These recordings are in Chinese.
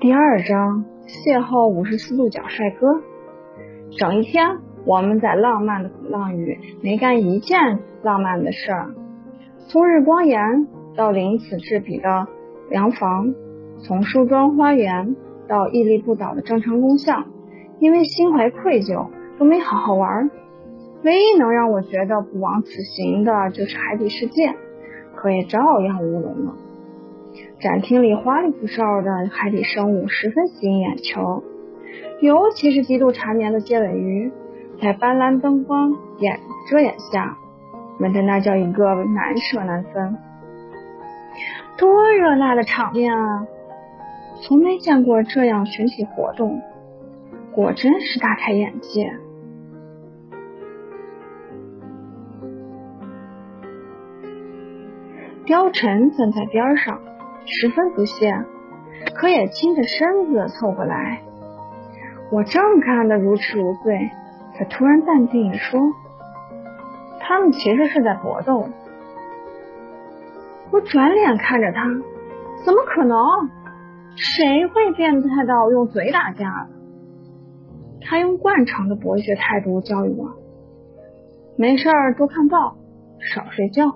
第二章邂逅五十四度角帅哥。整一天，我们在浪漫的鼓浪屿没干一件浪漫的事儿。从日光岩到鳞次栉比的洋房，从梳妆花园到屹立不倒的正常工像，因为心怀愧疚，都没好好玩。唯一能让我觉得不枉此行的，就是海底世界，可也照样乌龙了。展厅里花里胡哨的海底生物十分吸引眼球，尤其是极度缠绵的接尾鱼，在斑斓灯光掩遮掩下，闻着那叫一个难舍难分。多热闹的场面啊！从没见过这样群体活动，果真是大开眼界。貂蝉站在边上。十分不屑，可也倾着身子凑过来。我正看得如痴如醉，他突然淡定地说：“他们其实是在搏斗。”我转脸看着他，怎么可能？谁会变态到用嘴打架？他用惯常的博学态度教育我：“没事儿，多看报，少睡觉。”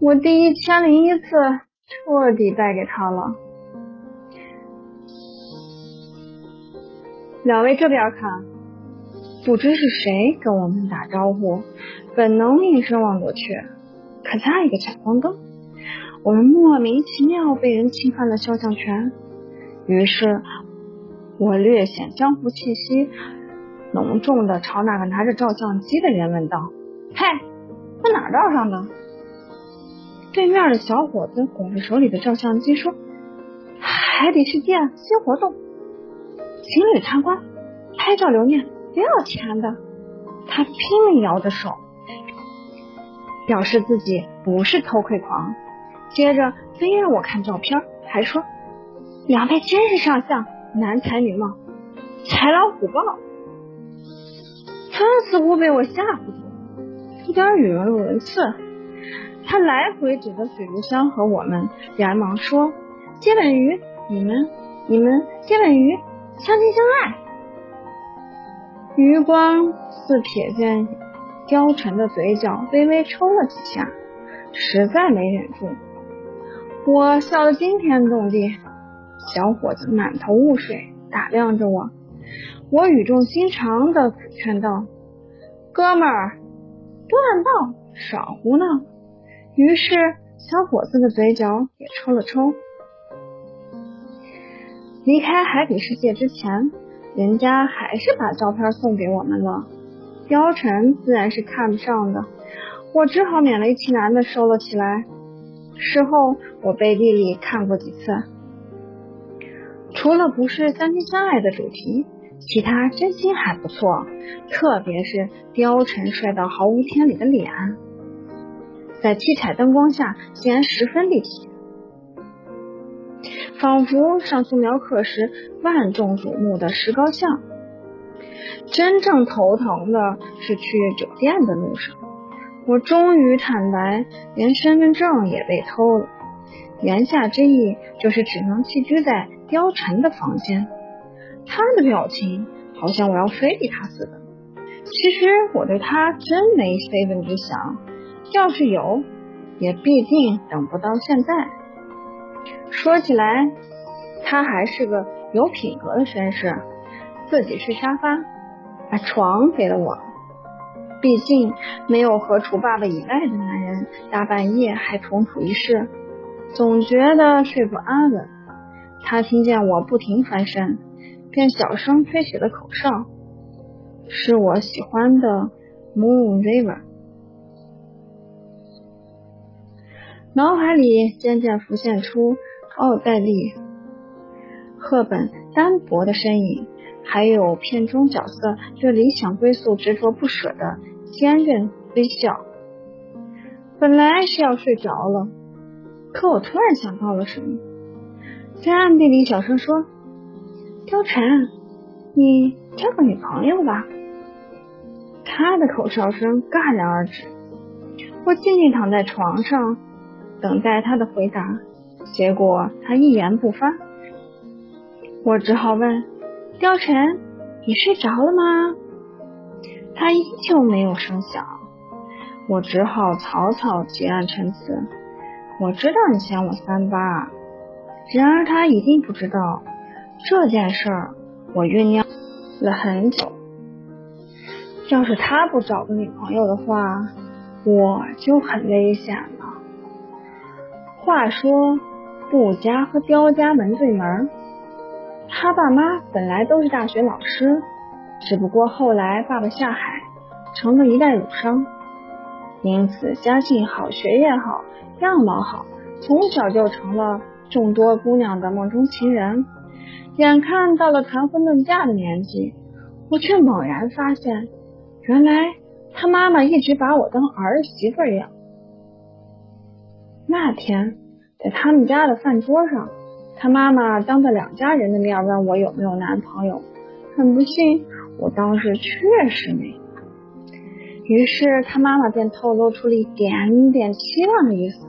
我第一千零一次。彻底败给他了。两位这边看，不知是谁跟我们打招呼，本能应声望过去，可差一个闪光灯，我们莫名其妙被人侵犯了肖像权。于是，我略显江湖气息浓重的朝那个拿着照相机的人问道：“嘿，在哪照上的？”对面的小伙子拱着手里的照相机说：“海底世界新活动，情侣参观，拍照留念，不要钱的。”他拼命摇着手，表示自己不是偷窥狂。接着非让我看照片，还说两位真是上相，男才女貌，豺狼虎豹。他似乎被我吓唬住，有点语无伦次。他来回指着水族箱和我们，连忙说：“接吻鱼，你们，你们接吻鱼，相亲相爱。”余光似瞥见貂蝉的嘴角微微抽了几下，实在没忍住，我笑得惊天动地。小伙子满头雾水，打量着我。我语重心长的劝道：“哥们儿，多看报，少胡闹。”于是，小伙子的嘴角也抽了抽。离开海底世界之前，人家还是把照片送给我们了。貂蝉自然是看不上的，我只好勉为其难的收了起来。事后，我背地里看过几次，除了不是相亲相爱的主题，其他真心还不错，特别是貂蝉帅到毫无天理的脸。在七彩灯光下，竟然十分立体，仿佛上素描课时万众瞩目的石膏像。真正头疼的是去酒店的路上，我终于坦白，连身份证也被偷了。言下之意就是只能寄居在貂蝉的房间。他的表情好像我要非礼他似的。其实我对他真没非分之想。要是有，也必定等不到现在。说起来，他还是个有品格的绅士，自己睡沙发，把床给了我。毕竟没有和楚爸爸以外的男人大半夜还同处一室，总觉得睡不安稳。他听见我不停翻身，便小声吹起了口哨，是我喜欢的《Moon River》。脑海里渐渐浮现出奥黛丽·赫本单薄的身影，还有片中角色对理想归宿执着不舍的坚韧微笑。本来是要睡着了，可我突然想到了什么，在暗地里小声说：“貂蝉，你交个女朋友吧。”他的口哨声戛然而止，我静静躺在床上。等待他的回答，结果他一言不发，我只好问貂蝉：“你睡着了吗？”他依旧没有声响。我只好草草结案陈词。我知道你嫌我三八，然而他一定不知道这件事儿我酝酿了很久。要是他不找个女朋友的话，我就很危险了。话说，顾家和刁家门对门，他爸妈本来都是大学老师，只不过后来爸爸下海成了一代儒商。因此，家境好，学业好，样貌好，从小就成了众多姑娘的梦中情人。眼看到了谈婚论嫁的年纪，我却猛然发现，原来他妈妈一直把我当儿媳妇养。那天，在他们家的饭桌上，他妈妈当着两家人的面问我有没有男朋友。很不幸，我当时确实没有。于是他妈妈便透露出了一点点期望的意思，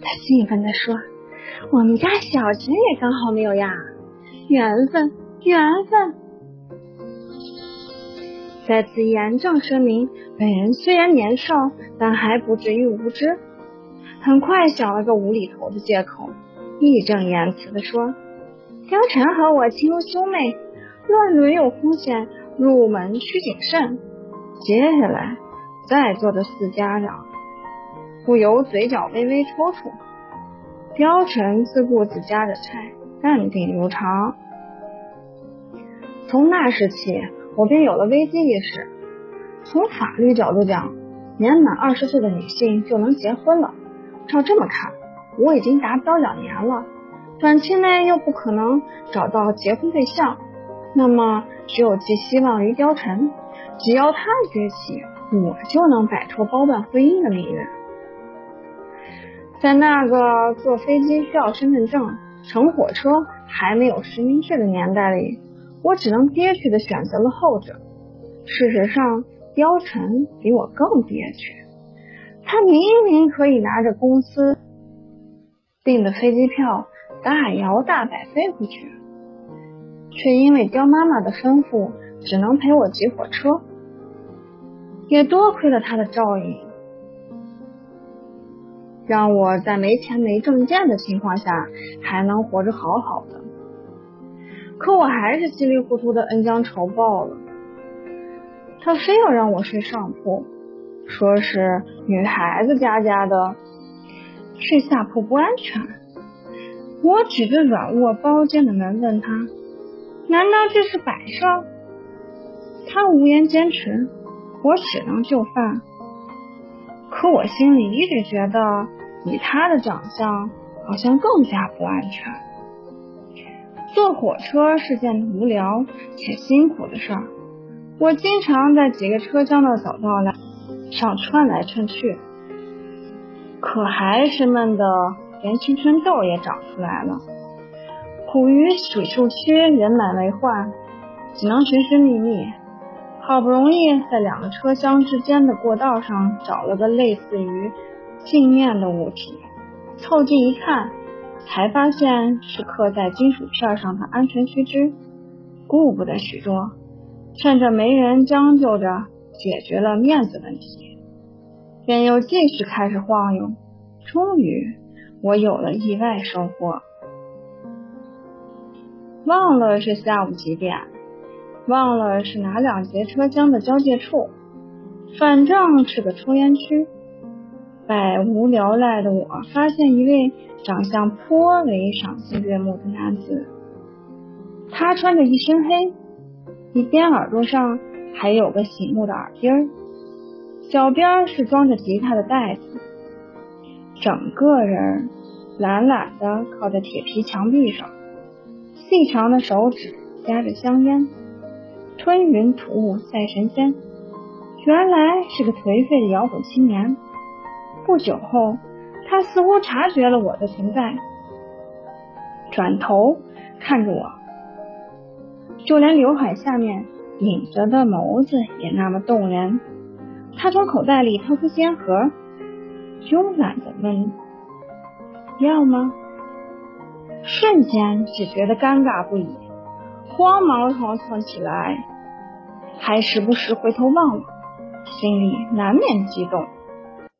他兴奋地说：“我们家小陈也刚好没有呀，缘分，缘分。”在此严正声明，本人虽然年少，但还不至于无知。很快想了个无厘头的借口，义正言辞地说：“貂蝉和我亲如兄妹，乱伦有风险，入门需谨慎。”接下来，在座的四家长不由嘴角微微抽搐。貂蝉自顾自夹着菜，淡定如常。从那时起，我便有了危机意识。从法律角度讲，年满二十岁的女性就能结婚了。照这么看，我已经达标两年了，短期内又不可能找到结婚对象，那么只有寄希望于貂蝉。只要他崛起，我就能摆脱包办婚姻的命运。在那个坐飞机需要身份证、乘火车还没有实名制的年代里，我只能憋屈的选择了后者。事实上，貂蝉比我更憋屈。他明明可以拿着公司订的飞机票大摇大摆飞回去，却因为刁妈妈的吩咐，只能陪我挤火车。也多亏了他的照应，让我在没钱没证件的情况下还能活着好好的。可我还是稀里糊涂的恩将仇报了。他非要让我睡上铺，说是女孩子家家的，睡下铺不安全。我指着软卧包间的门问他：“难道这是摆设？”他无言坚持。我只能就范，可我心里一直觉得，以他的长相，好像更加不安全。坐火车是件无聊且辛苦的事儿，我经常在几个车厢的走道来上窜来窜去，可还是闷得连青春痘也长出来了。苦于水树区人满为患，只能寻寻觅觅。好不容易在两个车厢之间的过道上找了个类似于镜面的物体，凑近一看，才发现是刻在金属片上的安全须知。顾不得许多，趁着没人将就着解决了面子问题，便又继续开始晃悠。终于，我有了意外收获，忘了是下午几点。忘了是哪两节车厢的交界处，反正是个抽烟区。百无聊赖的我发现一位长相颇为赏心悦目的男子，他穿着一身黑，一边耳朵上还有个醒目的耳钉，脚边是装着吉他的袋子，整个人懒懒的靠在铁皮墙壁上，细长的手指夹着香烟。吞云吐雾赛神仙，原来是个颓废的摇滚青年。不久后，他似乎察觉了我的存在，转头看着我，就连刘海下面隐着的眸子也那么动人。他从口袋里掏出烟盒，慵懒的问：“要吗？”瞬间只觉得尴尬不已。慌忙逃窜起来，还时不时回头望望，心里难免激动。